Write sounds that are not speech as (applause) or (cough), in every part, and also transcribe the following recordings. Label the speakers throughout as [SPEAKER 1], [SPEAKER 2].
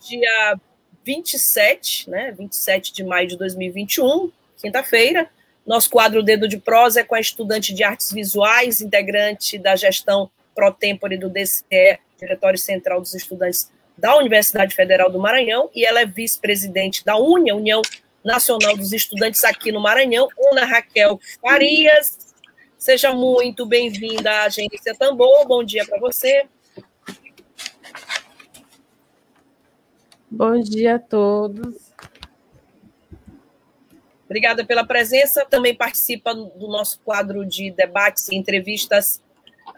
[SPEAKER 1] Dia 27, né? 27 de maio de 2021, quinta-feira. Nosso quadro Dedo de Prosa é com a estudante de artes visuais, integrante da gestão pro tempore do DCE, Diretório Central dos Estudantes da Universidade Federal do Maranhão, e ela é vice-presidente da UNIA, União Nacional dos Estudantes aqui no Maranhão, Ana Raquel Farias. Seja muito bem-vinda à Agência Tambor. Bom dia para você.
[SPEAKER 2] Bom dia a todos.
[SPEAKER 1] Obrigada pela presença. Também participa do nosso quadro de debates e entrevistas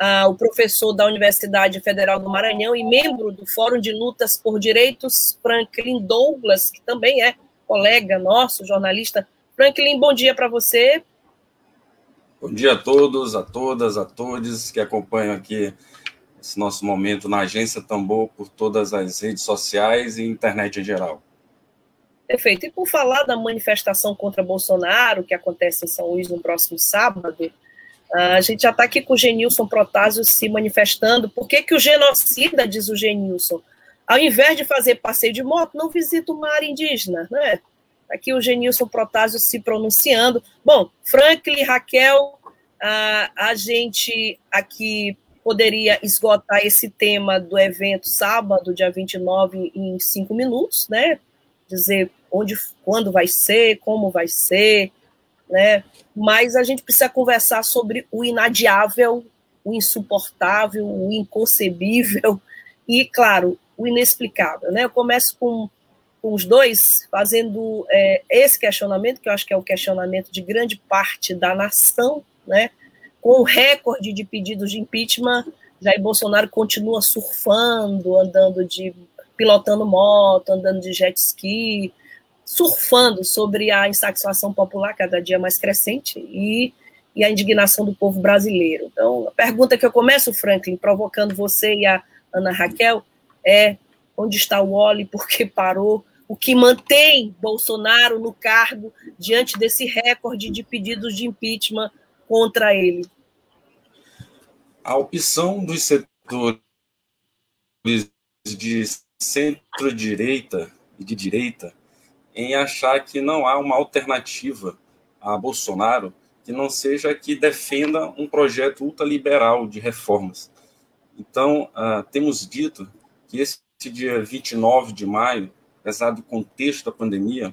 [SPEAKER 1] uh, o professor da Universidade Federal do Maranhão e membro do Fórum de Lutas por Direitos, Franklin Douglas, que também é colega nosso, jornalista. Franklin, bom dia para você.
[SPEAKER 3] Bom dia a todos, a todas, a todos que acompanham aqui esse nosso momento na Agência Tambor por todas as redes sociais e internet em geral.
[SPEAKER 1] Perfeito. E por falar da manifestação contra Bolsonaro, que acontece em São Luís no próximo sábado, a gente já está aqui com o Genilson Protásio se manifestando. Por que, que o genocida, diz o Genilson, ao invés de fazer passeio de moto, não visita o mar indígena, né? Aqui o Genilson Protásio se pronunciando. Bom, Franklin, Raquel, a, a gente aqui poderia esgotar esse tema do evento sábado, dia 29, em cinco minutos, né? Dizer onde, quando vai ser, como vai ser, né? Mas a gente precisa conversar sobre o inadiável, o insuportável, o inconcebível (laughs) e, claro, o inexplicável, né? Eu começo com, os dois fazendo é, esse questionamento, que eu acho que é o questionamento de grande parte da nação, né? Com o recorde de pedidos de impeachment, Jair Bolsonaro continua surfando, andando de pilotando moto, andando de jet ski, surfando sobre a insatisfação popular cada dia mais crescente e, e a indignação do povo brasileiro. Então, a pergunta que eu começo, Franklin, provocando você e a Ana Raquel, é onde está o Oli, por que parou? O que mantém Bolsonaro no cargo diante desse recorde de pedidos de impeachment contra ele?
[SPEAKER 3] A opção dos setores de centro-direita e de direita em achar que não há uma alternativa a Bolsonaro que não seja que defenda um projeto ultraliberal de reformas. Então, uh, temos dito que esse dia 29 de maio, apesar do contexto da pandemia,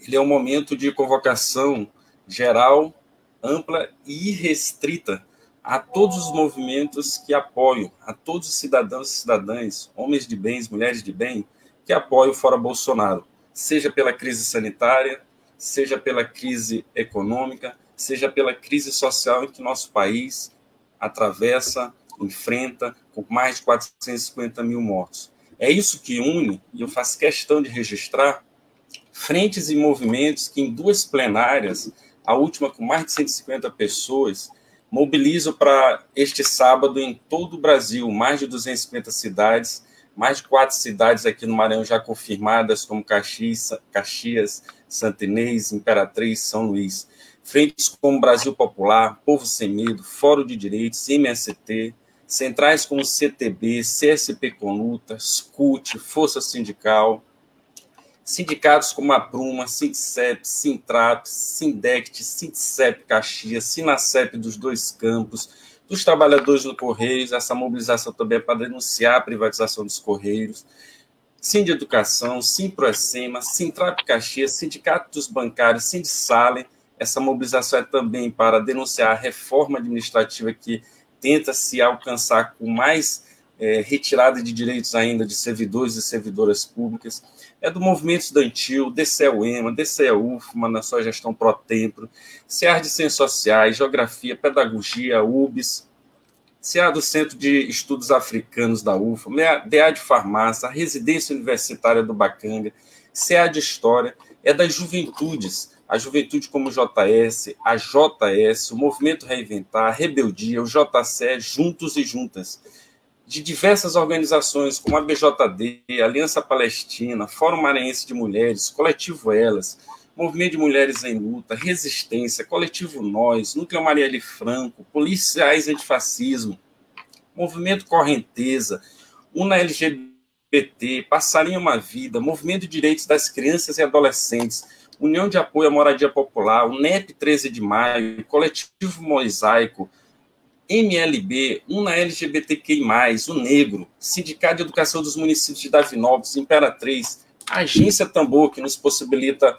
[SPEAKER 3] ele é um momento de convocação geral, ampla e restrita a todos os movimentos que apoiam, a todos os cidadãos e cidadãs, homens de bens, mulheres de bem, que apoiam fora Bolsonaro, seja pela crise sanitária, seja pela crise econômica, seja pela crise social em que nosso país atravessa, enfrenta, com mais de 450 mil mortos. É isso que une, e eu faço questão de registrar, frentes e movimentos que em duas plenárias, a última com mais de 150 pessoas, mobilizo para este sábado em todo o Brasil, mais de 250 cidades, mais de quatro cidades aqui no Maranhão já confirmadas, como Caxias, Caxias Santa Inês, Imperatriz, São Luís. Frentes como Brasil Popular, Povo Sem Medo, Fórum de Direitos, MST, centrais como CTB, CSP com Lutas, CUT, Força Sindical, Sindicatos como a Pruma, Sindicep, Sintrap, Sindect, Sindicep Caxias, Sinacep dos dois campos, dos trabalhadores do Correios, essa mobilização também é para denunciar a privatização dos Correios, Sim de Educação, Sim Proecema, Sintrap Caxias, Sindicato dos Bancários, Sindicale, essa mobilização é também para denunciar a reforma administrativa que tenta se alcançar com mais é, retirada de direitos ainda de servidores e servidoras públicas, é do movimento estudantil, DCEUEMA, DCEUFMA, na sua gestão pró-templo, CEAR de Ciências Sociais, Geografia, Pedagogia, UBS, CA do Centro de Estudos Africanos da UFA, DA de Farmácia, Residência Universitária do Bacanga, CA de História, é das juventudes, a Juventude como JS, a JS, o Movimento Reinventar, a Rebeldia, o JC, Juntos e Juntas, de diversas organizações como a BJD, Aliança Palestina, Fórum Maranhense de Mulheres, Coletivo Elas, Movimento de Mulheres em Luta, Resistência, Coletivo Nós, Núcleo Marielle Franco, Policiais Antifascismo, Movimento Correnteza, Una LGBT, Passarinho Uma Vida, Movimento de Direitos das Crianças e Adolescentes, União de Apoio à Moradia Popular, o NEP 13 de Maio, Coletivo Mosaico, MLB, Una LGBTQI+, o Negro, Sindicato de Educação dos Municípios de Davinópolis, Imperatriz, Agência Tambor, que nos possibilita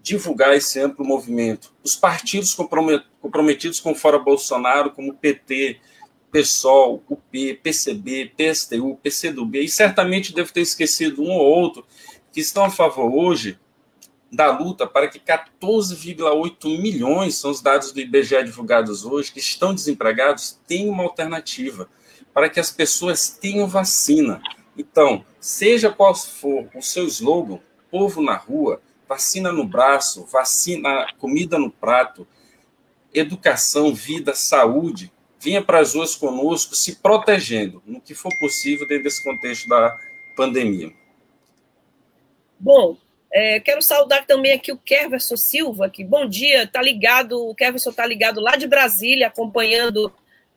[SPEAKER 3] divulgar esse amplo movimento. Os partidos comprometidos com fora Bolsonaro, como PT, PSOL, UP, PCB, PSTU, PCdoB, e certamente devo ter esquecido um ou outro, que estão a favor hoje da luta para que 14,8 milhões, são os dados do IBGE divulgados hoje, que estão desempregados, tenham uma alternativa, para que as pessoas tenham vacina. Então, seja qual for o seu slogan, povo na rua, vacina no braço, vacina, comida no prato, educação, vida, saúde, venha para as ruas conosco, se protegendo, no que for possível, dentro desse contexto da pandemia.
[SPEAKER 1] Bom, é, quero saudar também aqui o Kerverson Silva, que bom dia, tá ligado, o Kerverson está ligado lá de Brasília, acompanhando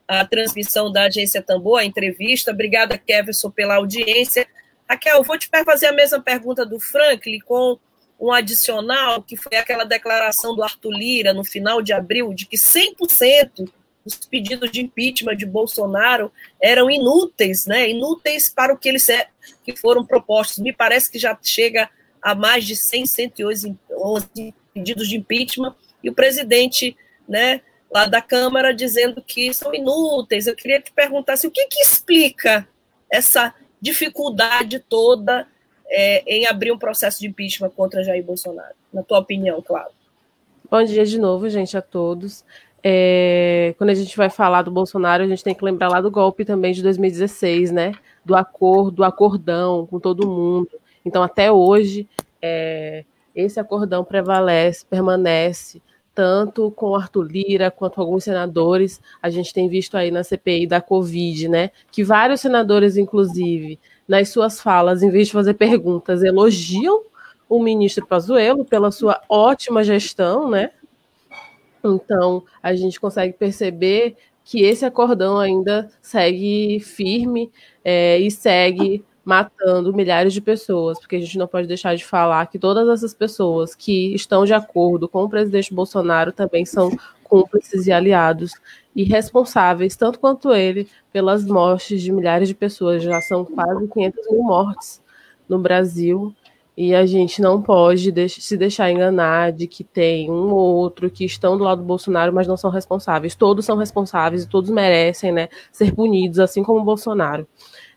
[SPEAKER 1] a transmissão da Agência Tambor, a entrevista. Obrigada, Kerverson, pela audiência. Raquel, vou te fazer a mesma pergunta do Franklin, com um adicional, que foi aquela declaração do Arthur Lira, no final de abril, de que 100% dos pedidos de impeachment de Bolsonaro eram inúteis, né? Inúteis para o que eles é, que foram propostos. Me parece que já chega a mais de 100, 111 pedidos de impeachment, e o presidente né, lá da Câmara dizendo que são inúteis. Eu queria te perguntar assim, o que, que explica essa dificuldade toda é, em abrir um processo de impeachment contra Jair Bolsonaro? Na tua opinião, claro.
[SPEAKER 2] Bom dia de novo, gente, a todos. É, quando a gente vai falar do Bolsonaro, a gente tem que lembrar lá do golpe também de 2016, né? Do acordo, do acordão com todo mundo. Então, até hoje, é, esse acordão prevalece, permanece, tanto com Arthur Lira quanto alguns senadores. A gente tem visto aí na CPI da Covid, né? Que vários senadores, inclusive, nas suas falas, em vez de fazer perguntas, elogiam o ministro Pazuello pela sua ótima gestão, né? Então, a gente consegue perceber que esse acordão ainda segue firme é, e segue matando milhares de pessoas, porque a gente não pode deixar de falar que todas essas pessoas que estão de acordo com o presidente Bolsonaro também são cúmplices e aliados e responsáveis, tanto quanto ele, pelas mortes de milhares de pessoas. Já são quase 500 mil mortes no Brasil e a gente não pode se deixar enganar de que tem um ou outro que estão do lado do Bolsonaro, mas não são responsáveis. Todos são responsáveis e todos merecem né, ser punidos, assim como o Bolsonaro.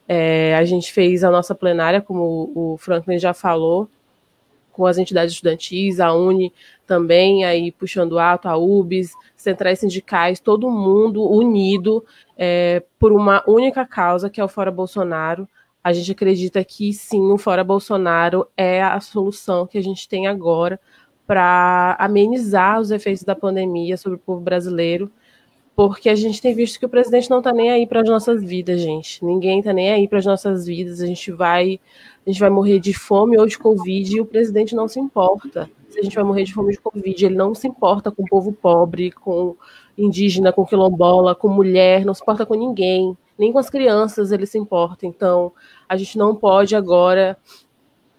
[SPEAKER 2] É, a gente fez a nossa plenária, como o Franklin já falou, com as entidades estudantis, a Uni também, aí puxando ato, a UBS, centrais sindicais, todo mundo unido é, por uma única causa, que é o Fora Bolsonaro. A gente acredita que sim, o Fora Bolsonaro é a solução que a gente tem agora para amenizar os efeitos da pandemia sobre o povo brasileiro porque a gente tem visto que o presidente não está nem aí para as nossas vidas, gente. Ninguém está nem aí para as nossas vidas. A gente vai a gente vai morrer de fome ou de covid e o presidente não se importa. Se a gente vai morrer de fome ou de covid, ele não se importa com o povo pobre, com indígena, com quilombola, com mulher, não se importa com ninguém, nem com as crianças ele se importa. Então, a gente não pode agora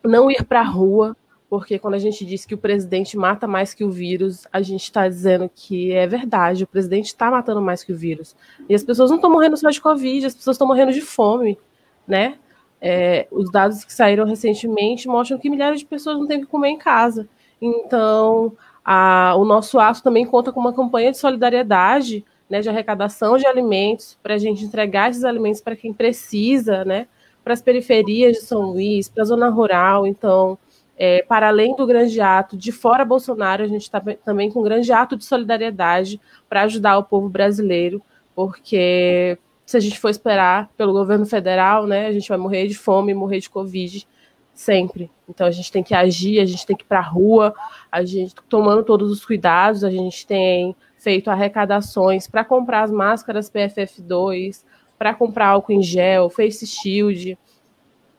[SPEAKER 2] não ir para a rua porque quando a gente diz que o presidente mata mais que o vírus, a gente está dizendo que é verdade, o presidente está matando mais que o vírus. E as pessoas não estão morrendo só de Covid, as pessoas estão morrendo de fome, né? É, os dados que saíram recentemente mostram que milhares de pessoas não têm que comer em casa. Então, a, o nosso ato também conta com uma campanha de solidariedade né, de arrecadação de alimentos, para a gente entregar esses alimentos para quem precisa, né, para as periferias de São Luís, para a zona rural. Então, é, para além do grande ato de fora Bolsonaro, a gente está também com um grande ato de solidariedade para ajudar o povo brasileiro, porque se a gente for esperar pelo governo federal, né, a gente vai morrer de fome, morrer de Covid sempre. Então a gente tem que agir, a gente tem que ir para a rua, a gente tomando todos os cuidados, a gente tem feito arrecadações para comprar as máscaras PFF2, para comprar álcool em gel, face shield,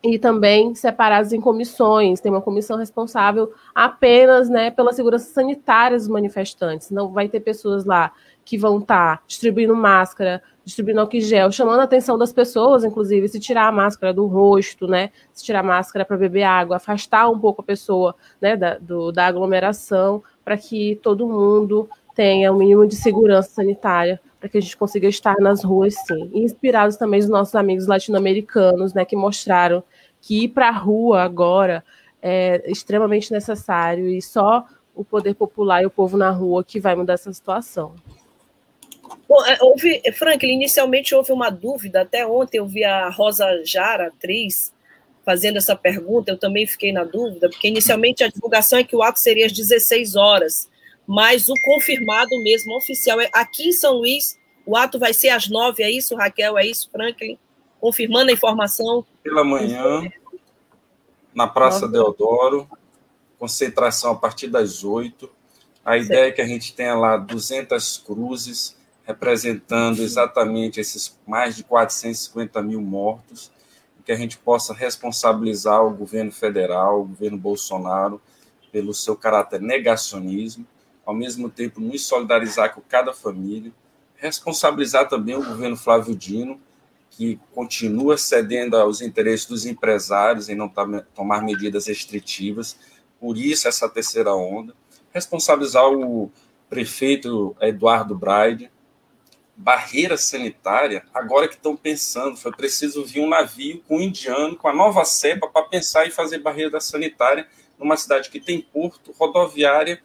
[SPEAKER 2] e também separados em comissões. Tem uma comissão responsável apenas né, pela segurança sanitária dos manifestantes. Não vai ter pessoas lá que vão estar tá distribuindo máscara, distribuindo álcool gel, chamando a atenção das pessoas, inclusive, se tirar a máscara do rosto, né? Se tirar a máscara para beber água, afastar um pouco a pessoa né, da, do, da aglomeração, para que todo mundo tenha o um mínimo de segurança sanitária para que a gente consiga estar nas ruas, sim. Inspirados também dos nossos amigos latino-americanos, né, que mostraram que ir para a rua agora é extremamente necessário e só o poder popular e o povo na rua que vai mudar essa situação.
[SPEAKER 1] Bom, é, houve, Franklin, inicialmente houve uma dúvida, até ontem eu vi a Rosa Jara, atriz, fazendo essa pergunta, eu também fiquei na dúvida, porque inicialmente a divulgação é que o ato seria às 16 horas, mas o confirmado mesmo, oficial, é aqui em São Luís, o ato vai ser às 9, é isso, Raquel, é isso, Franklin? Confirmando a informação.
[SPEAKER 3] Pela manhã, na Praça Deodoro, concentração a partir das 8. A certo. ideia é que a gente tenha lá 200 cruzes, representando exatamente esses mais de 450 mil mortos, que a gente possa responsabilizar o governo federal, o governo Bolsonaro, pelo seu caráter negacionismo, ao mesmo tempo nos solidarizar com cada família, responsabilizar também o governo Flávio Dino, que continua cedendo aos interesses dos empresários em não tomar medidas restritivas, por isso essa terceira onda, responsabilizar o prefeito Eduardo Braide, barreira sanitária, agora que estão pensando, foi preciso vir um navio com um indiano, com a nova cepa, para pensar em fazer barreira sanitária numa cidade que tem porto, rodoviária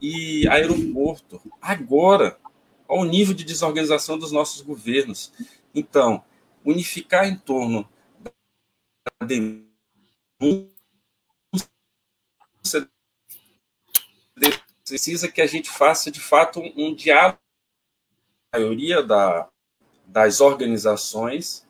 [SPEAKER 3] e aeroporto. Agora, ao nível de desorganização dos nossos governos. Então, unificar em torno da denúncia precisa que a gente faça, de fato, um diálogo a maioria da, das organizações,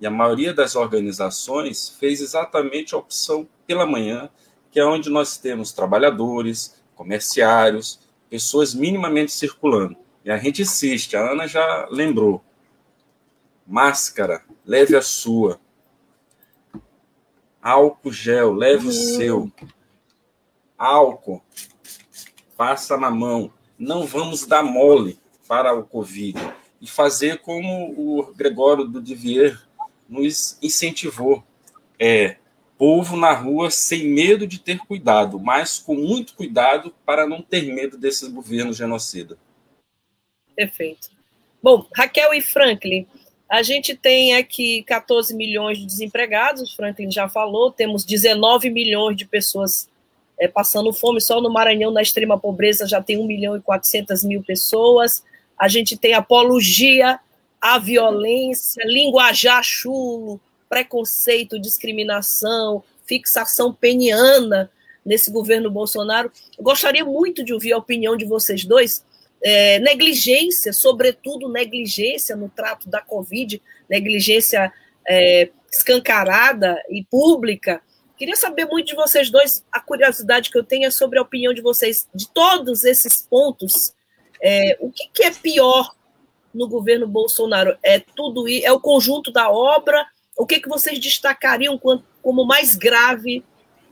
[SPEAKER 3] e a maioria das organizações fez exatamente a opção pela manhã, que é onde nós temos trabalhadores, comerciários, pessoas minimamente circulando. E a gente insiste, a Ana já lembrou. Máscara, leve a sua. Álcool gel, leve o seu. Álcool, passa na mão. Não vamos dar mole para o Covid e fazer como o Gregório do Divier nos incentivou. É, povo na rua sem medo de ter cuidado, mas com muito cuidado para não ter medo desses governos genocida.
[SPEAKER 1] Perfeito. Bom, Raquel e Franklin, a gente tem aqui 14 milhões de desempregados, o Franklin já falou, temos 19 milhões de pessoas é, passando fome, só no Maranhão, na extrema pobreza, já tem 1 milhão e 400 mil pessoas a gente tem apologia à violência, linguajar chulo, preconceito, discriminação, fixação peniana nesse governo Bolsonaro. Eu gostaria muito de ouvir a opinião de vocês dois. É, negligência, sobretudo negligência no trato da Covid, negligência é, escancarada e pública. Queria saber muito de vocês dois, a curiosidade que eu tenho é sobre a opinião de vocês de todos esses pontos é, o que, que, é pior no governo Bolsonaro? É tudo é o conjunto da obra? O que, que vocês destacariam como mais grave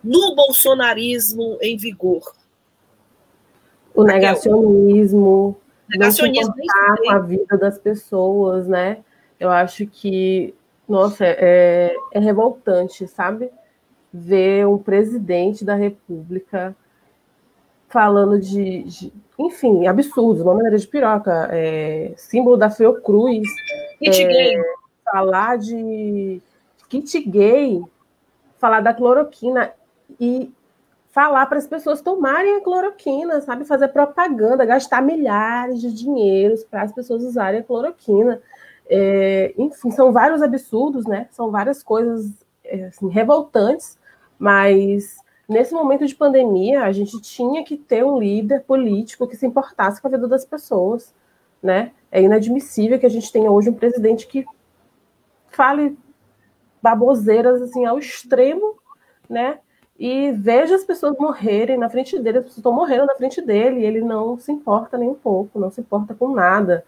[SPEAKER 1] no bolsonarismo em vigor?
[SPEAKER 2] O negacionismo, negacionismo não com a vida das pessoas, né? Eu acho que, nossa, é, é revoltante, sabe? Ver um presidente da República falando de, de enfim, absurdos, uma maneira de piroca, é, símbolo da Fiocruz,
[SPEAKER 1] kit é, gay.
[SPEAKER 2] falar de kit gay, falar da cloroquina e falar para as pessoas tomarem a cloroquina, sabe? Fazer propaganda, gastar milhares de dinheiros para as pessoas usarem a cloroquina. É, enfim, são vários absurdos, né? São várias coisas é, assim, revoltantes, mas nesse momento de pandemia a gente tinha que ter um líder político que se importasse com a vida das pessoas, né? É inadmissível que a gente tenha hoje um presidente que fale baboseiras assim ao extremo, né? E veja as pessoas morrerem na frente dele, as pessoas estão morrendo na frente dele, e ele não se importa nem um pouco, não se importa com nada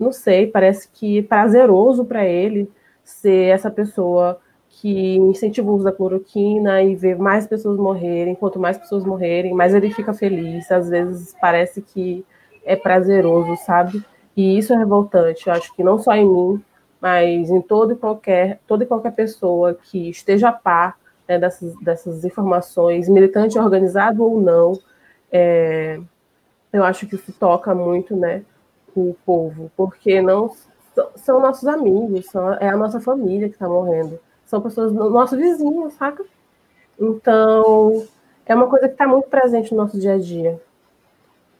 [SPEAKER 2] não sei, parece que é prazeroso para ele ser essa pessoa que incentiva o uso da cloroquina e ver mais pessoas morrerem. Quanto mais pessoas morrerem, mais ele fica feliz. Às vezes parece que é prazeroso, sabe? E isso é revoltante. Eu acho que não só em mim, mas em todo e qualquer, toda e qualquer pessoa que esteja a par né, dessas, dessas informações, militante organizado ou não, é, eu acho que isso toca muito, né? o povo, porque não são nossos amigos, são, é a nossa família que está morrendo, são pessoas nosso vizinho, saca? Então é uma coisa que está muito presente no nosso dia a dia.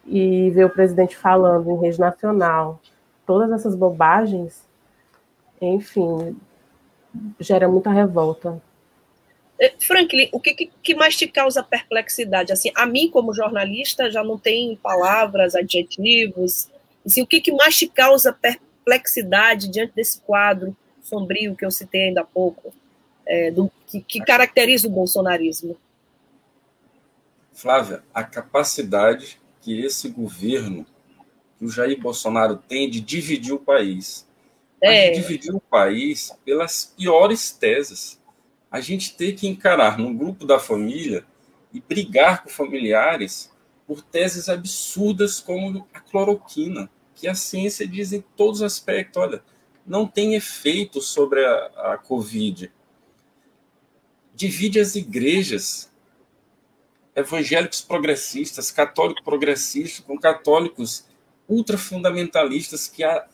[SPEAKER 2] E ver o presidente falando em rede nacional, todas essas bobagens, enfim, gera muita revolta.
[SPEAKER 1] É, Franklin, o que, que, mais te causa perplexidade? Assim, a mim, como jornalista, já não tem palavras, adjetivos, Assim, o que, que mais te causa perplexidade diante desse quadro sombrio que eu citei ainda há pouco, é, do, que, que caracteriza o bolsonarismo?
[SPEAKER 3] Flávia, a capacidade que esse governo, que o Jair Bolsonaro tem de dividir o país. É. De dividir o país pelas piores teses. A gente tem que encarar num grupo da família e brigar com familiares por teses absurdas como a cloroquina, que a ciência diz em todos os aspectos, olha, não tem efeito sobre a, a Covid. Divide as igrejas, evangélicos progressistas, católicos progressistas, com católicos ultrafundamentalistas que a,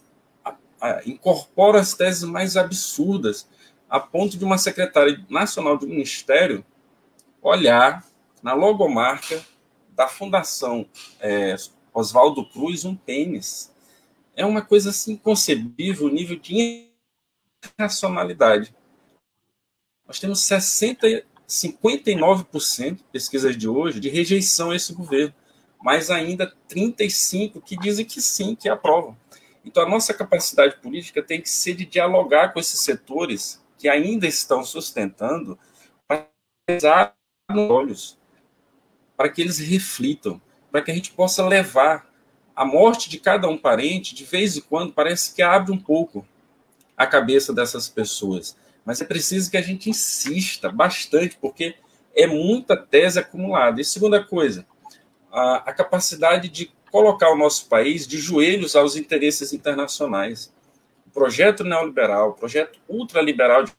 [SPEAKER 3] a, incorporam as teses mais absurdas, a ponto de uma secretária nacional do ministério olhar na logomarca da Fundação é, Oswaldo Cruz um pênis. É uma coisa assim inconcebível o nível de irracionalidade. Nós temos 60, 59% pesquisas de hoje de rejeição a esse governo, mas ainda 35 que dizem que sim, que aprovam. Então a nossa capacidade política tem que ser de dialogar com esses setores que ainda estão sustentando para usar olhos para que eles reflitam, para que a gente possa levar a morte de cada um parente, de vez em quando, parece que abre um pouco a cabeça dessas pessoas. Mas é preciso que a gente insista bastante, porque é muita tese acumulada. E segunda coisa, a, a capacidade de colocar o nosso país de joelhos aos interesses internacionais. Projeto neoliberal, projeto ultraliberal de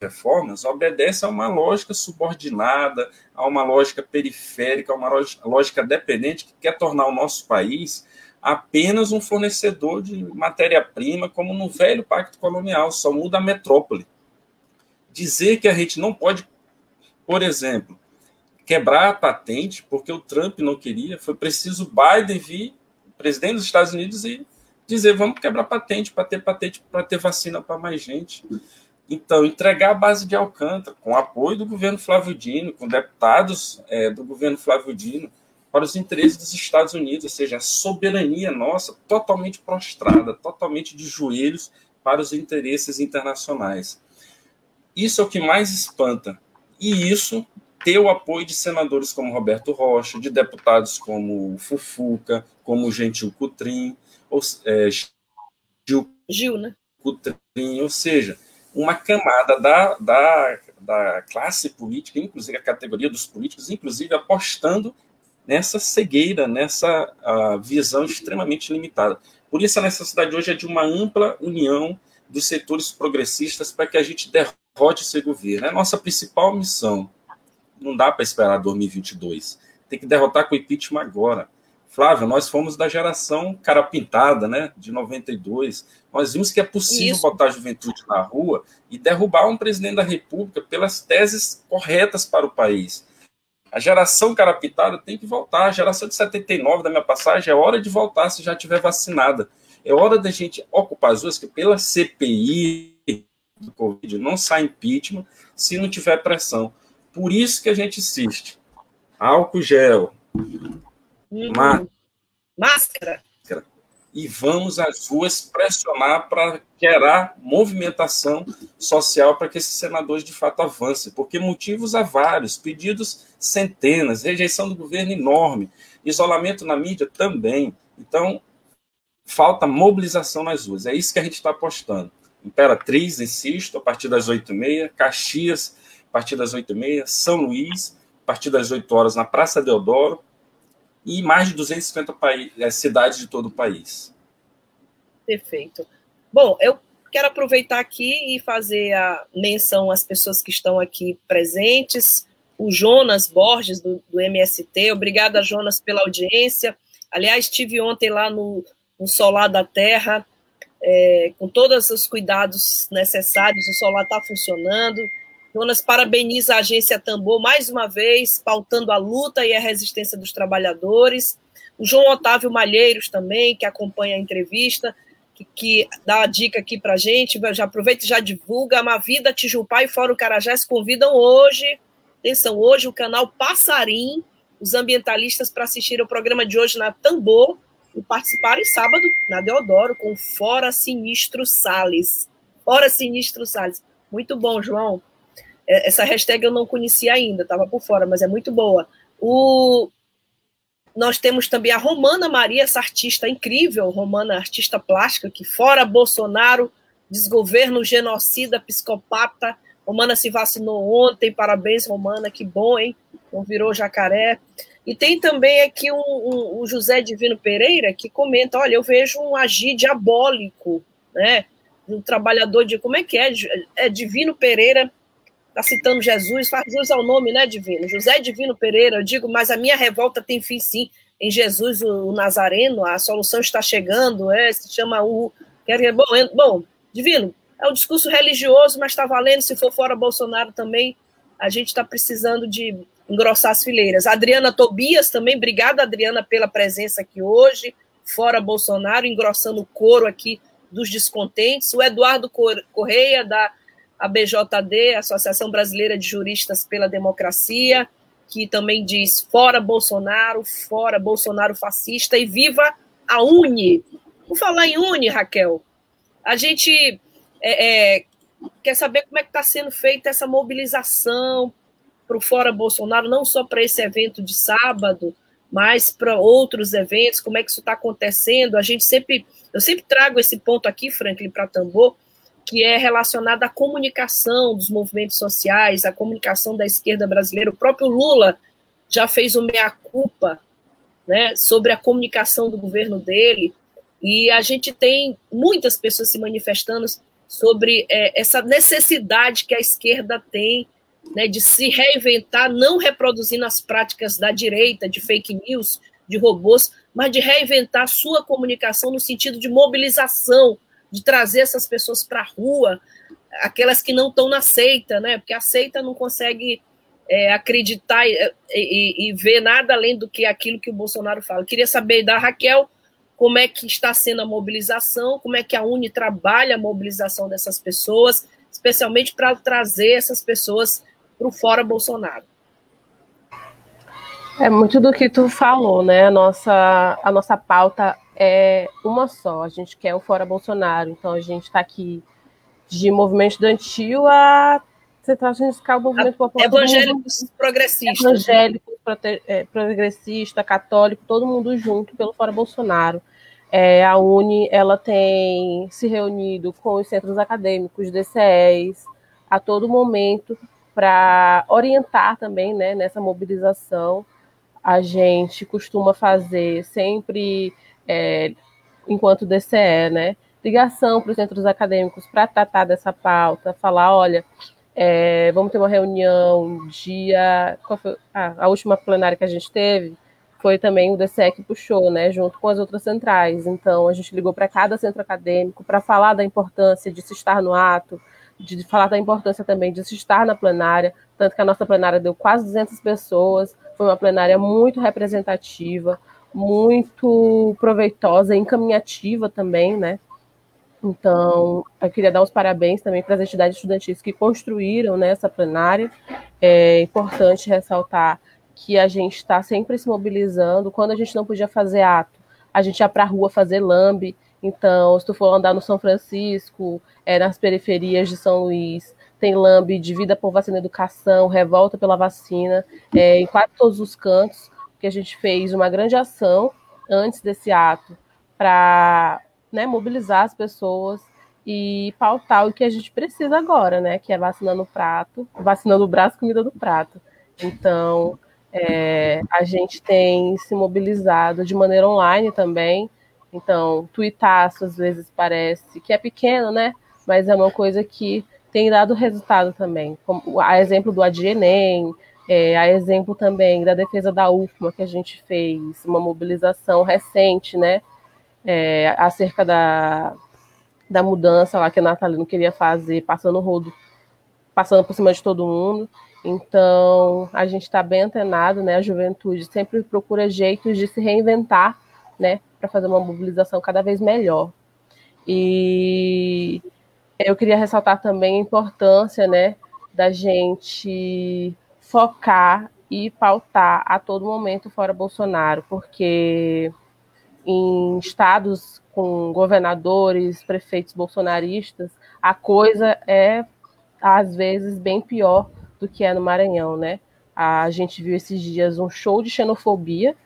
[SPEAKER 3] reformas obedece a uma lógica subordinada, a uma lógica periférica, a uma lógica dependente que quer tornar o nosso país apenas um fornecedor de matéria-prima, como no velho pacto colonial, só muda a metrópole. Dizer que a gente não pode, por exemplo, quebrar a patente, porque o Trump não queria, foi preciso Biden vir, presidente dos Estados Unidos, e dizer: vamos quebrar patente para ter patente, para ter vacina para mais gente. Então, entregar a base de Alcântara, com apoio do governo Flávio Dino, com deputados é, do governo Flávio Dino, para os interesses dos Estados Unidos, ou seja, a soberania nossa totalmente prostrada, totalmente de joelhos para os interesses internacionais. Isso é o que mais espanta. E isso ter o apoio de senadores como Roberto Rocha, de deputados como Fufuca, como Gentil Cutrim, ou, é, Gil,
[SPEAKER 1] Gil, né?
[SPEAKER 3] Cutrim, ou seja, uma camada da, da, da classe política, inclusive a categoria dos políticos, inclusive apostando nessa cegueira, nessa visão extremamente limitada. Por isso a necessidade hoje é de uma ampla união dos setores progressistas para que a gente derrote esse governo. É a nossa principal missão. Não dá para esperar 2022. Tem que derrotar com o impeachment agora. Flávio, nós fomos da geração cara pintada, né, de 92. Nós vimos que é possível Isso. botar a juventude na rua e derrubar um presidente da República pelas teses corretas para o país. A geração carapitada tem que voltar. A geração de 79 da minha passagem é hora de voltar se já tiver vacinada. É hora da gente ocupar as ruas, que pela CPI do Covid não sai impeachment se não tiver pressão. Por isso que a gente insiste. Álcool gel.
[SPEAKER 1] Uhum. Máscara
[SPEAKER 3] e vamos às ruas pressionar para gerar movimentação social para que esses senadores de fato avancem, porque motivos há vários, pedidos centenas, rejeição do governo enorme, isolamento na mídia também. Então, falta mobilização nas ruas. É isso que a gente está apostando. Imperatriz, insisto, a partir das 8h30, Caxias, a partir das 8h30, São Luís, a partir das 8 horas na Praça Deodoro, e mais de 250 é, cidades de todo o país.
[SPEAKER 1] Perfeito. Bom, eu quero aproveitar aqui e fazer a menção às pessoas que estão aqui presentes. O Jonas Borges, do, do MST. Obrigada, Jonas, pela audiência. Aliás, estive ontem lá no, no Solar da Terra, é, com todos os cuidados necessários. O solar está funcionando Jonas parabeniza a agência Tambor mais uma vez, pautando a luta e a resistência dos trabalhadores. O João Otávio Malheiros também, que acompanha a entrevista, que, que dá a dica aqui para a gente. Já aproveita e já divulga. A Mavida Tijupá e Fórum Carajás convidam hoje, atenção, hoje o canal Passarim, os ambientalistas para assistir ao programa de hoje na Tambor e participarem sábado na Deodoro com Fora Sinistro Sales. Fora Sinistro Sales. Muito bom, João. É, essa hashtag eu não conhecia ainda, estava por fora, mas é muito boa. O, nós temos também a Romana Maria, essa artista incrível, Romana, artista plástica, que fora Bolsonaro, desgoverno, genocida, psicopata. Romana se vacinou ontem, parabéns, Romana, que bom, hein? Não virou jacaré. E tem também aqui o um, um, um José Divino Pereira, que comenta: olha, eu vejo um agir diabólico, né? Um trabalhador de. Como é que é? É Divino Pereira está citando Jesus, faz jus ao nome, né, Divino? José Divino Pereira, eu digo, mas a minha revolta tem fim sim, em Jesus o Nazareno, a solução está chegando, é, se chama o. Bom, é, bom, Divino, é um discurso religioso, mas está valendo, se for fora Bolsonaro também, a gente está precisando de engrossar as fileiras. Adriana Tobias também, obrigada, Adriana, pela presença aqui hoje, fora Bolsonaro, engrossando o coro aqui dos descontentes. O Eduardo Correia, da a BJD, Associação Brasileira de Juristas pela Democracia, que também diz fora Bolsonaro, fora Bolsonaro fascista e viva a Uni. Por falar em Uni, Raquel, a gente é, é, quer saber como é que está sendo feita essa mobilização para o Fora Bolsonaro, não só para esse evento de sábado, mas para outros eventos, como é que isso está acontecendo. A gente sempre, eu sempre trago esse ponto aqui, Franklin, para Tambor, que é relacionada à comunicação dos movimentos sociais, à comunicação da esquerda brasileira. O próprio Lula já fez o meia-culpa né, sobre a comunicação do governo dele, e a gente tem muitas pessoas se manifestando sobre é, essa necessidade que a esquerda tem né, de se reinventar, não reproduzindo as práticas da direita, de fake news, de robôs, mas de reinventar sua comunicação no sentido de mobilização de trazer essas pessoas para a rua, aquelas que não estão na seita, né? Porque a seita não consegue é, acreditar e, e, e, ver nada além do que aquilo que o Bolsonaro fala. Eu queria saber da Raquel como é que está sendo a mobilização, como é que a Uni trabalha a mobilização dessas pessoas, especialmente para trazer essas pessoas para o fora Bolsonaro.
[SPEAKER 2] É muito do que tu falou, né? A nossa, a nossa pauta é uma só. A gente quer o fora Bolsonaro. Então a gente está aqui de movimento estudantil a central sindical, movimento
[SPEAKER 1] popular. Evangélicos progressistas.
[SPEAKER 2] Evangélicos, é, progressista, católico, todo mundo junto pelo fora Bolsonaro. É, a Uni ela tem se reunido com os centros acadêmicos, DCEs, a todo momento para orientar também né, nessa mobilização. A gente costuma fazer sempre é, enquanto DCE, né? Ligação para os centros acadêmicos para tratar dessa pauta, falar, olha, é, vamos ter uma reunião dia. Ah, a última plenária que a gente teve foi também o DCE que puxou, né, junto com as outras centrais. Então, a gente ligou para cada centro acadêmico para falar da importância de se estar no ato, de falar da importância também de se estar na plenária, tanto que a nossa plenária deu quase 200 pessoas, foi uma plenária muito representativa, muito proveitosa, encaminhativa também, né? Então, eu queria dar os parabéns também para as entidades estudantis que construíram né, essa plenária. É importante ressaltar que a gente está sempre se mobilizando. Quando a gente não podia fazer ato, a gente ia para a rua fazer lambe. Então, se tu for andar no São Francisco, é, nas periferias de São Luís, tem lambe de vida por vacina educação, revolta pela vacina, é, em quase todos os cantos, que a gente fez uma grande ação antes desse ato para né, mobilizar as pessoas e pautar o que a gente precisa agora, né? Que é vacinando o prato, vacinando o braço, comida do prato. Então, é, a gente tem se mobilizado de maneira online também. Então, tuitaço às vezes parece que é pequeno, né? Mas é uma coisa que tem dado resultado também. Como, a exemplo do Adienem, é, a exemplo também da defesa da UFMA, que a gente fez uma mobilização recente, né? é, acerca da, da mudança lá que a Natalina queria fazer, passando rodo, passando por cima de todo mundo. Então, a gente está bem antenado, né? A juventude sempre procura jeitos de se reinventar, né? Para fazer uma mobilização cada vez melhor. E eu queria ressaltar também a importância, né? Da gente focar e pautar a todo momento fora Bolsonaro, porque em estados com governadores, prefeitos bolsonaristas, a coisa é às vezes bem pior do que é no Maranhão, né? A gente viu esses dias um show de xenofobia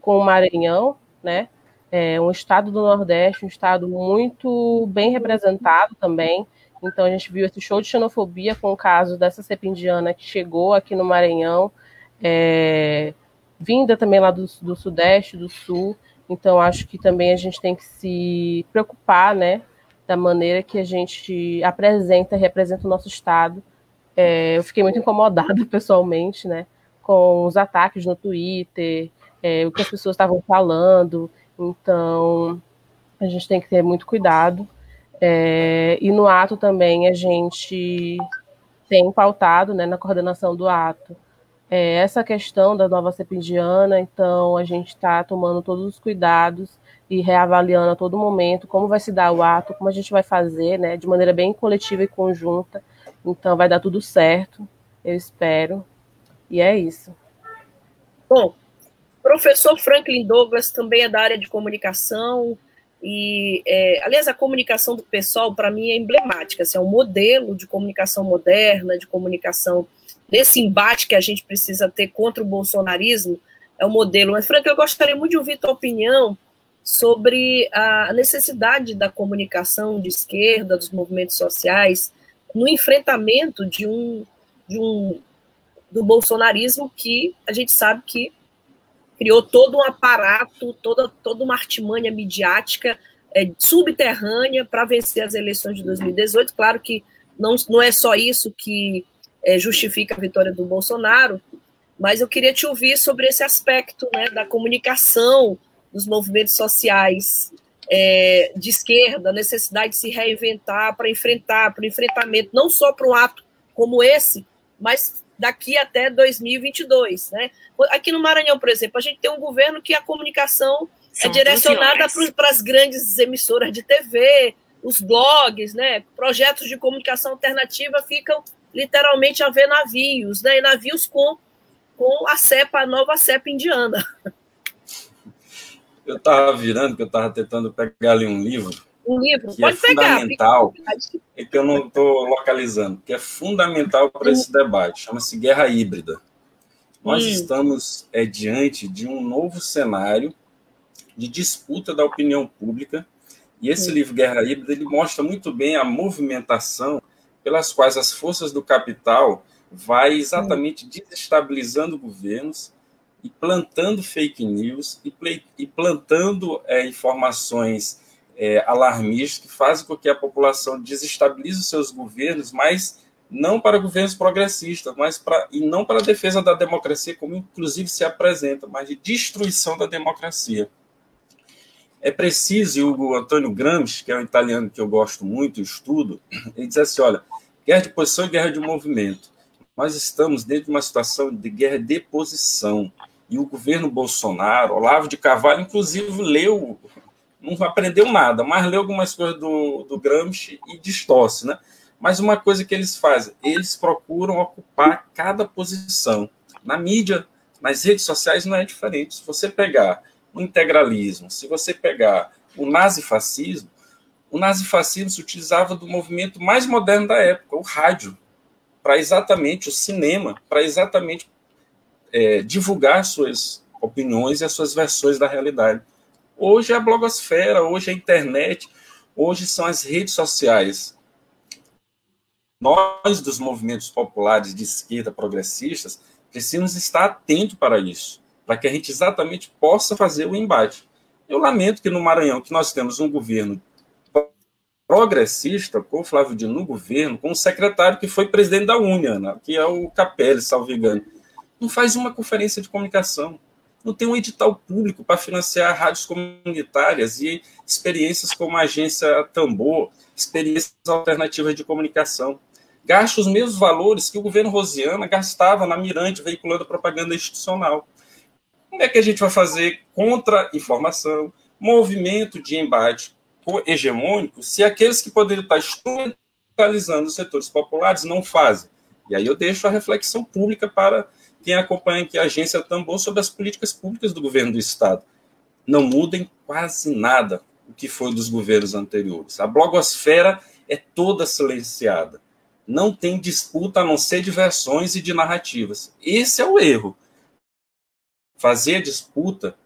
[SPEAKER 2] com o Maranhão, né? É um estado do Nordeste, um estado muito bem representado também. Então a gente viu esse show de xenofobia com o caso dessa cepindiana que chegou aqui no Maranhão, é, vinda também lá do, do Sudeste, do Sul. Então, acho que também a gente tem que se preocupar, né, da maneira que a gente apresenta, representa o nosso Estado. É, eu fiquei muito incomodada, (laughs) pessoalmente, né, com os ataques no Twitter, é, o que as pessoas estavam falando. Então, a gente tem que ter muito cuidado. É, e no ato também a gente tem pautado, né, na coordenação do ato, é, essa questão da nova cepa indiana, então a gente está tomando todos os cuidados e reavaliando a todo momento como vai se dar o ato, como a gente vai fazer, né, de maneira bem coletiva e conjunta. Então vai dar tudo certo, eu espero. E é isso.
[SPEAKER 1] Bom, professor Franklin Douglas também é da área de comunicação, e, é, aliás, a comunicação do pessoal, para mim, é emblemática. Assim, é um modelo de comunicação moderna, de comunicação nesse embate que a gente precisa ter contra o bolsonarismo, é o modelo. Mas, Frank, eu gostaria muito de ouvir tua opinião sobre a necessidade da comunicação de esquerda, dos movimentos sociais, no enfrentamento de um, de um do bolsonarismo que a gente sabe que criou todo um aparato, toda, toda uma artimanha midiática é, subterrânea para vencer as eleições de 2018. Claro que não, não é só isso que é, justifica a vitória do Bolsonaro, mas eu queria te ouvir sobre esse aspecto né, da comunicação dos movimentos sociais é, de esquerda, a necessidade de se reinventar para enfrentar, para o enfrentamento, não só para um ato como esse, mas daqui até 2022. Né? Aqui no Maranhão, por exemplo, a gente tem um governo que a comunicação é São é direcionada para as grandes emissoras de TV, os blogs, né? projetos de comunicação alternativa ficam literalmente a ver navios, né? E navios com, com a cepa, a nova cepa indiana.
[SPEAKER 3] Eu estava virando, que eu estava tentando pegar ali um livro.
[SPEAKER 1] Um livro,
[SPEAKER 3] que
[SPEAKER 1] pode
[SPEAKER 3] é
[SPEAKER 1] pegar.
[SPEAKER 3] Fundamental, e que eu não estou localizando, que é fundamental para esse debate. Chama-se Guerra Híbrida. Nós hum. estamos é, diante de um novo cenário de disputa da opinião pública. E esse hum. livro Guerra Híbrida ele mostra muito bem a movimentação pelas quais as forças do capital vai exatamente desestabilizando governos e plantando fake news e, e plantando é, informações é, alarmistas que fazem com que a população desestabilize os seus governos, mas não para governos progressistas, mas para e não para a defesa da democracia, como inclusive se apresenta, mas de destruição da democracia. É preciso, e o Antônio Gramsci, que é um italiano que eu gosto muito, estudo, (clears throat) ele diz assim: olha, guerra de posição e guerra de movimento. Nós estamos dentro de uma situação de guerra de posição. E o governo Bolsonaro, Olavo de Carvalho, inclusive, leu, não aprendeu nada, mas leu algumas coisas do, do Gramsci e distorce, né? Mas uma coisa que eles fazem, eles procuram ocupar cada posição. Na mídia, nas redes sociais, não é diferente. Se você pegar o integralismo, se você pegar o nazifascismo, o nazifascismo se utilizava do movimento mais moderno da época, o rádio, para exatamente o cinema, para exatamente é, divulgar suas opiniões e as suas versões da realidade. Hoje é a blogosfera, hoje é a internet, hoje são as redes sociais. Nós, dos movimentos populares de esquerda progressistas, precisamos estar atentos para isso, para que a gente exatamente possa fazer o embate. Eu lamento que no Maranhão, que nós temos um governo progressista, com o Flávio Dino no governo, com o secretário que foi presidente da União, que é o Capelli, salvo engano, não faz uma conferência de comunicação, não tem um edital público para financiar rádios comunitárias e experiências como a agência Tambor, experiências alternativas de comunicação. Gasta os mesmos valores que o governo Rosiana gastava na Mirante, veiculando propaganda institucional. Como é que a gente vai fazer contra-informação, movimento de embate hegemônico se aqueles que poderiam estar instrumentalizando os setores populares não fazem. E aí eu deixo a reflexão pública para quem acompanha aqui a agência Tambor sobre as políticas públicas do governo do Estado. Não mudem quase nada o que foi dos governos anteriores. A blogosfera é toda silenciada. Não tem disputa a não ser de versões e de narrativas. Esse é o erro. Fazer a disputa,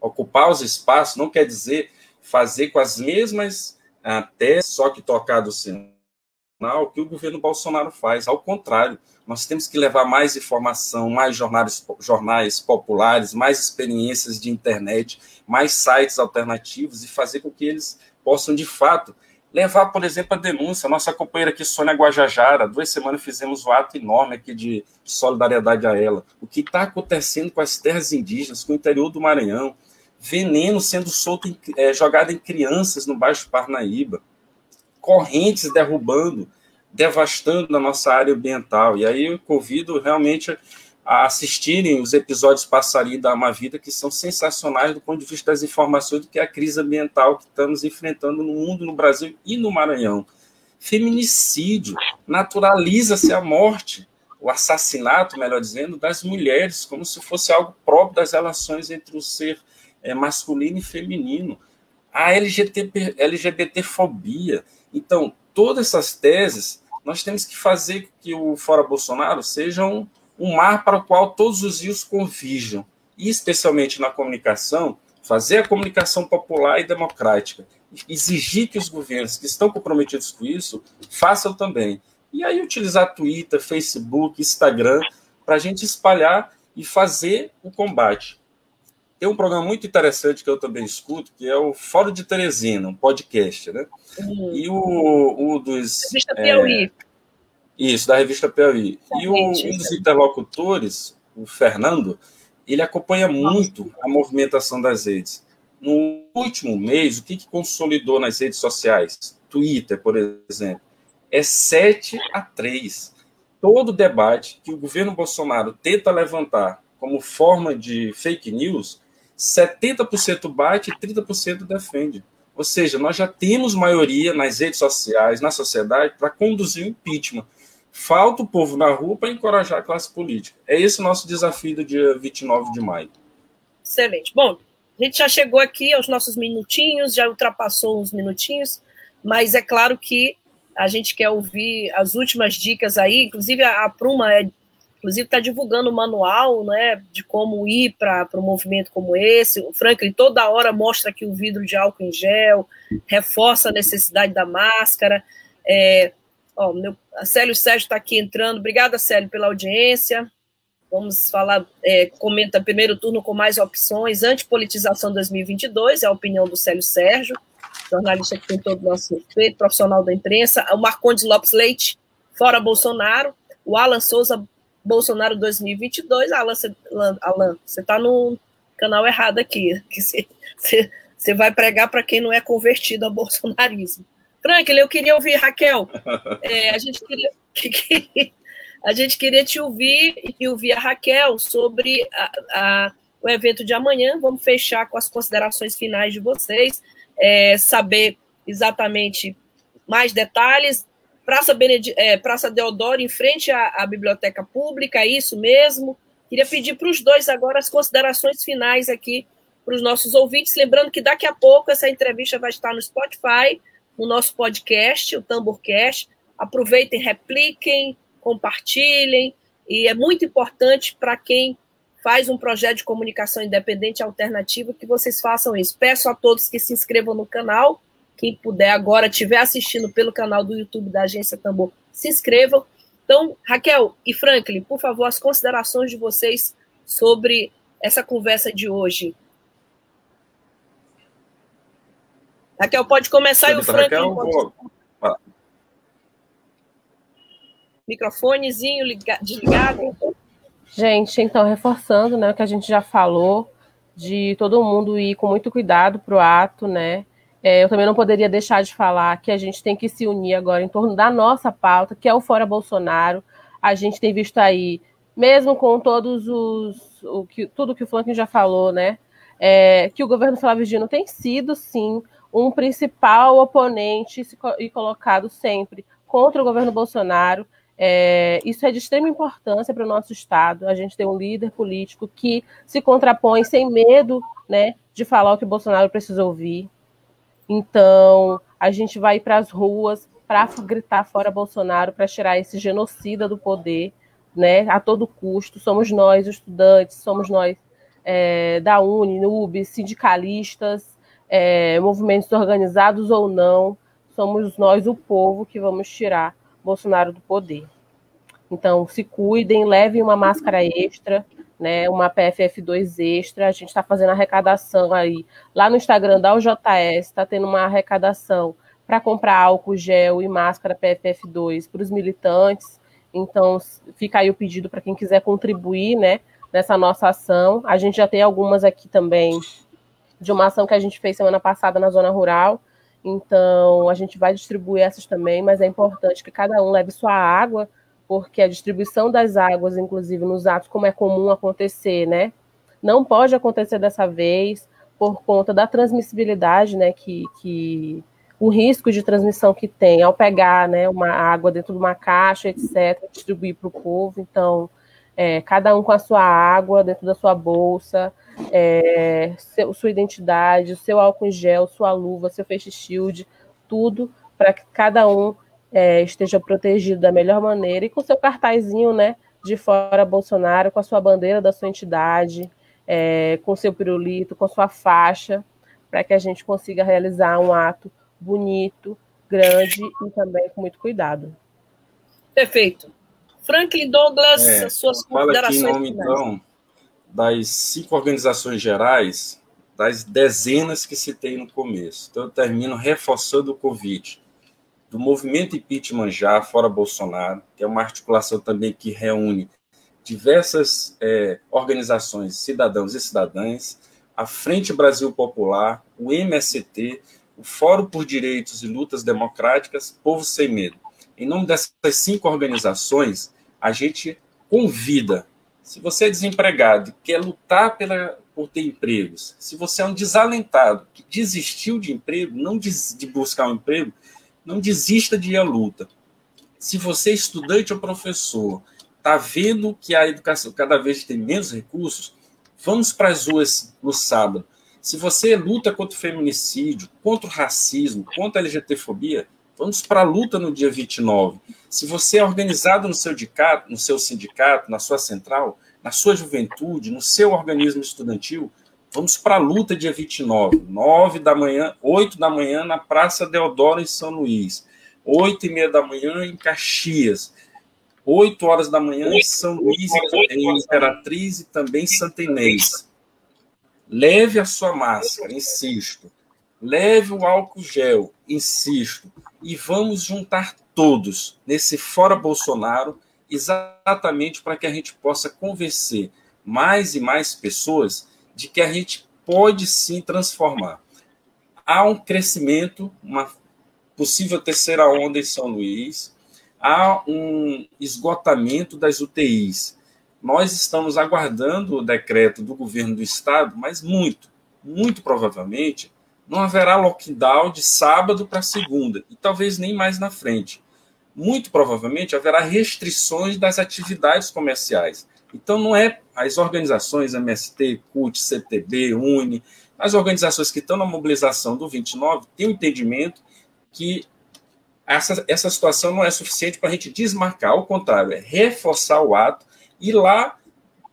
[SPEAKER 3] ocupar os espaços, não quer dizer fazer com as mesmas até só que tocar do sinal que o governo Bolsonaro faz. Ao contrário, nós temos que levar mais informação, mais jornais, jornais populares, mais experiências de internet, mais sites alternativos e fazer com que eles possam, de fato, levar, por exemplo, a denúncia. Nossa companheira aqui, Sônia Guajajara, duas semanas fizemos um ato enorme aqui de solidariedade a ela. O que está acontecendo com as terras indígenas, com o interior do Maranhão, veneno sendo solto, em, é, jogado em crianças no Baixo Parnaíba, correntes derrubando, devastando a nossa área ambiental. E aí eu convido realmente a assistirem os episódios Passarinho da Ama Vida, que são sensacionais do ponto de vista das informações do que é a crise ambiental que estamos enfrentando no mundo, no Brasil e no Maranhão. Feminicídio, naturaliza-se a morte, o assassinato, melhor dizendo, das mulheres, como se fosse algo próprio das relações entre o ser é, masculino e feminino, a LGBT, LGBTfobia. Então, todas essas teses, nós temos que fazer que o Fora Bolsonaro seja um, um mar para o qual todos os rios convijam, e especialmente na comunicação, fazer a comunicação popular e democrática, exigir que os governos que estão comprometidos com isso façam também. E aí utilizar Twitter, Facebook, Instagram, para a gente espalhar e fazer o combate tem um programa muito interessante que eu também escuto, que é o Fórum de Teresina, um podcast, né? Uhum. E o, o dos.
[SPEAKER 1] Revista Piauí. É,
[SPEAKER 3] isso, da revista Piauí. E o, um dos interlocutores, o Fernando, ele acompanha muito a movimentação das redes. No último mês, o que, que consolidou nas redes sociais? Twitter, por exemplo, é 7 a 3. Todo debate que o governo Bolsonaro tenta levantar como forma de fake news, 70% bate e 30% defende. Ou seja, nós já temos maioria nas redes sociais, na sociedade, para conduzir o impeachment. Falta o povo na rua para encorajar a classe política. É esse o nosso desafio do dia 29 de maio.
[SPEAKER 1] Excelente. Bom, a gente já chegou aqui aos nossos minutinhos, já ultrapassou uns minutinhos, mas é claro que a gente quer ouvir as últimas dicas aí. Inclusive, a Pruma é inclusive está divulgando o manual né, de como ir para um movimento como esse. O Franklin toda hora mostra aqui o vidro de álcool em gel, reforça a necessidade da máscara. É, ó, meu, a Célio Sérgio está aqui entrando. Obrigada, Célio, pela audiência. Vamos falar, é, comenta primeiro turno com mais opções. Antipolitização 2022, é a opinião do Célio Sérgio, jornalista que tem todo o nosso respeito, profissional da imprensa. O Marcondes Lopes Leite, fora Bolsonaro. O Alan Souza Bolsonaro 2022, Alan, você, Alan, você tá no canal errado aqui, que você, você, você vai pregar para quem não é convertido ao bolsonarismo. Franklin, eu queria ouvir, Raquel. (laughs) É, a, gente queria, a gente queria te ouvir e ouvir a Raquel sobre a, a, o evento de amanhã. Vamos fechar com as considerações finais de vocês, é, saber exatamente mais detalhes. Praça, Bened... é, Praça Deodoro, em frente à, à Biblioteca Pública, é isso mesmo. Queria pedir para os dois agora as considerações finais aqui para os nossos ouvintes. Lembrando que daqui a pouco essa entrevista vai estar no Spotify, no nosso podcast, o Tamborcast. Aproveitem, repliquem, compartilhem. E é muito importante para quem faz um projeto de comunicação independente alternativo que vocês façam isso. Peço a todos que se inscrevam no canal. Quem puder agora estiver assistindo pelo canal do YouTube da Agência Tambor, se inscrevam. Então, Raquel e Franklin, por favor, as considerações de vocês sobre essa conversa de hoje. Raquel, pode começar e o Franklin Raquel, pode... Microfonezinho desligado.
[SPEAKER 2] Gente, então, reforçando né, o que a gente já falou, de todo mundo ir com muito cuidado para o ato, né? É, eu também não poderia deixar de falar que a gente tem que se unir agora em torno da nossa pauta, que é o Fora Bolsonaro. A gente tem visto aí, mesmo com todos os. O que, tudo que o Franklin já falou, né? É, que o governo Flávio Dino tem sido, sim, um principal oponente e colocado sempre contra o governo Bolsonaro. É, isso é de extrema importância para o nosso Estado. A gente tem um líder político que se contrapõe sem medo né, de falar o que o Bolsonaro precisa ouvir. Então, a gente vai para as ruas para gritar fora Bolsonaro, para tirar esse genocida do poder, né, a todo custo. Somos nós, estudantes, somos nós é, da Uni, NUB, sindicalistas, é, movimentos organizados ou não, somos nós, o povo, que vamos tirar Bolsonaro do poder. Então, se cuidem, levem uma máscara extra, né, uma PFF2 extra. A gente está fazendo arrecadação aí. Lá no Instagram da UJS, está tendo uma arrecadação para comprar álcool gel e máscara PFF2 para os militantes. Então, fica aí o pedido para quem quiser contribuir né, nessa nossa ação. A gente já tem algumas aqui também de uma ação que a gente fez semana passada na zona rural. Então, a gente vai distribuir essas também, mas é importante que cada um leve sua água, porque a distribuição das águas, inclusive nos atos, como é comum acontecer, né? Não pode acontecer dessa vez por conta da transmissibilidade, né? Que, que o risco de transmissão que tem ao pegar, né, uma água dentro de uma caixa, etc., distribuir para o povo. Então, é, cada um com a sua água dentro da sua bolsa, é, seu, sua identidade, seu álcool em gel, sua luva, seu face shield, tudo para que cada um é, esteja protegido da melhor maneira e com seu cartazinho, né, de fora Bolsonaro, com a sua bandeira da sua entidade, é, com seu pirulito, com sua faixa, para que a gente consiga realizar um ato bonito, grande e também com muito cuidado.
[SPEAKER 1] Perfeito. Franklin Douglas, é, suas
[SPEAKER 3] considerações. Fala aqui em nome, então, das cinco organizações gerais, das dezenas que se tem no começo. Então, eu termino reforçando o convite do movimento impeachment já, fora Bolsonaro, que é uma articulação também que reúne diversas é, organizações, cidadãos e cidadãs, a Frente Brasil Popular, o MST, o Fórum por Direitos e Lutas Democráticas, Povo Sem Medo. Em nome dessas cinco organizações, a gente convida se você é desempregado e quer lutar pela, por ter empregos, se você é um desalentado que desistiu de emprego, não de, de buscar um emprego, não desista de ir à luta. Se você é estudante ou professor, está vendo que a educação cada vez tem menos recursos, vamos para as ruas no sábado. Se você luta contra o feminicídio, contra o racismo, contra a LGBTfobia, Vamos para a luta no dia 29. Se você é organizado no seu, sindicato, no seu sindicato, na sua central, na sua juventude, no seu organismo estudantil, vamos para a luta dia 29, 9 da manhã, 8 da manhã na Praça Deodoro em São Luís, 8 e meia da manhã em Caxias, 8 horas da manhã em São Luís, em Imperatriz e também em Santa Inês. Leve a sua máscara, insisto. Leve o álcool gel, insisto. E vamos juntar todos nesse Fora Bolsonaro, exatamente para que a gente possa convencer mais e mais pessoas de que a gente pode sim transformar. Há um crescimento, uma possível terceira onda em São Luís, há um esgotamento das UTIs. Nós estamos aguardando o decreto do governo do estado, mas muito, muito provavelmente não haverá lockdown de sábado para segunda e talvez nem mais na frente. Muito provavelmente haverá restrições das atividades comerciais. Então não é as organizações MST, CUT, CTB, UNE, as organizações que estão na mobilização do 29 têm o entendimento que essa, essa situação não é suficiente para a gente desmarcar, ao contrário, é reforçar o ato, ir lá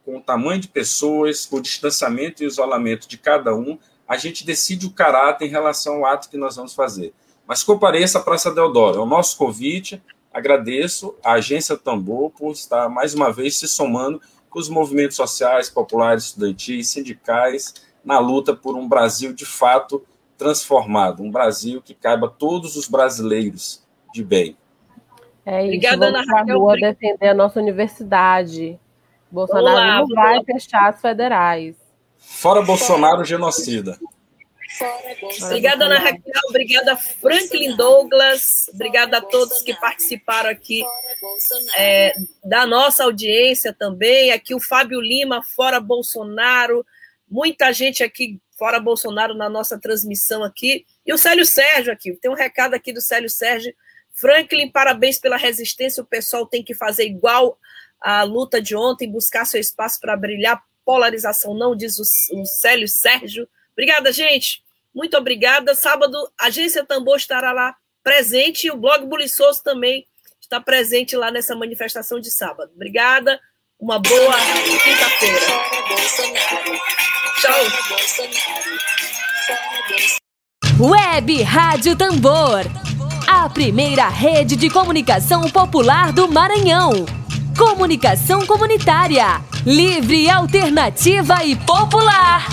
[SPEAKER 3] com o tamanho de pessoas, com o distanciamento e isolamento de cada um, a gente decide o caráter em relação ao ato que nós vamos fazer. Mas compareça à Praça Deodoro, é o nosso convite. Agradeço à Agência Tambor por estar mais uma vez se somando com os movimentos sociais, populares, estudantis, sindicais, na luta por um Brasil de fato transformado, um Brasil que caiba todos os brasileiros de bem.
[SPEAKER 2] É isso, Obrigada, vamos para a rua defender a nossa universidade. Bolsonaro Olá, não vai fechar as federais.
[SPEAKER 3] Fora Bolsonaro, genocida.
[SPEAKER 1] Obrigada, Ana Raquel. Obrigada, Franklin Douglas. Obrigada a todos que participaram aqui é, da nossa audiência também. Aqui o Fábio Lima, fora Bolsonaro. Muita gente aqui fora Bolsonaro na nossa transmissão aqui. E o Célio Sérgio aqui. Tem um recado aqui do Célio Sérgio. Franklin, parabéns pela resistência. O pessoal tem que fazer igual a luta de ontem, buscar seu espaço para brilhar. Polarização não, diz o, o Célio Sérgio. Obrigada, gente. Muito obrigada. Sábado, a Agência Tambor estará lá presente e o blog Buliçoso também está presente lá nessa manifestação de sábado. Obrigada. Uma boa quinta-feira. Tchau.
[SPEAKER 4] Web Rádio Tambor. A primeira rede de comunicação popular do Maranhão. Comunicação comunitária. Livre, alternativa e popular.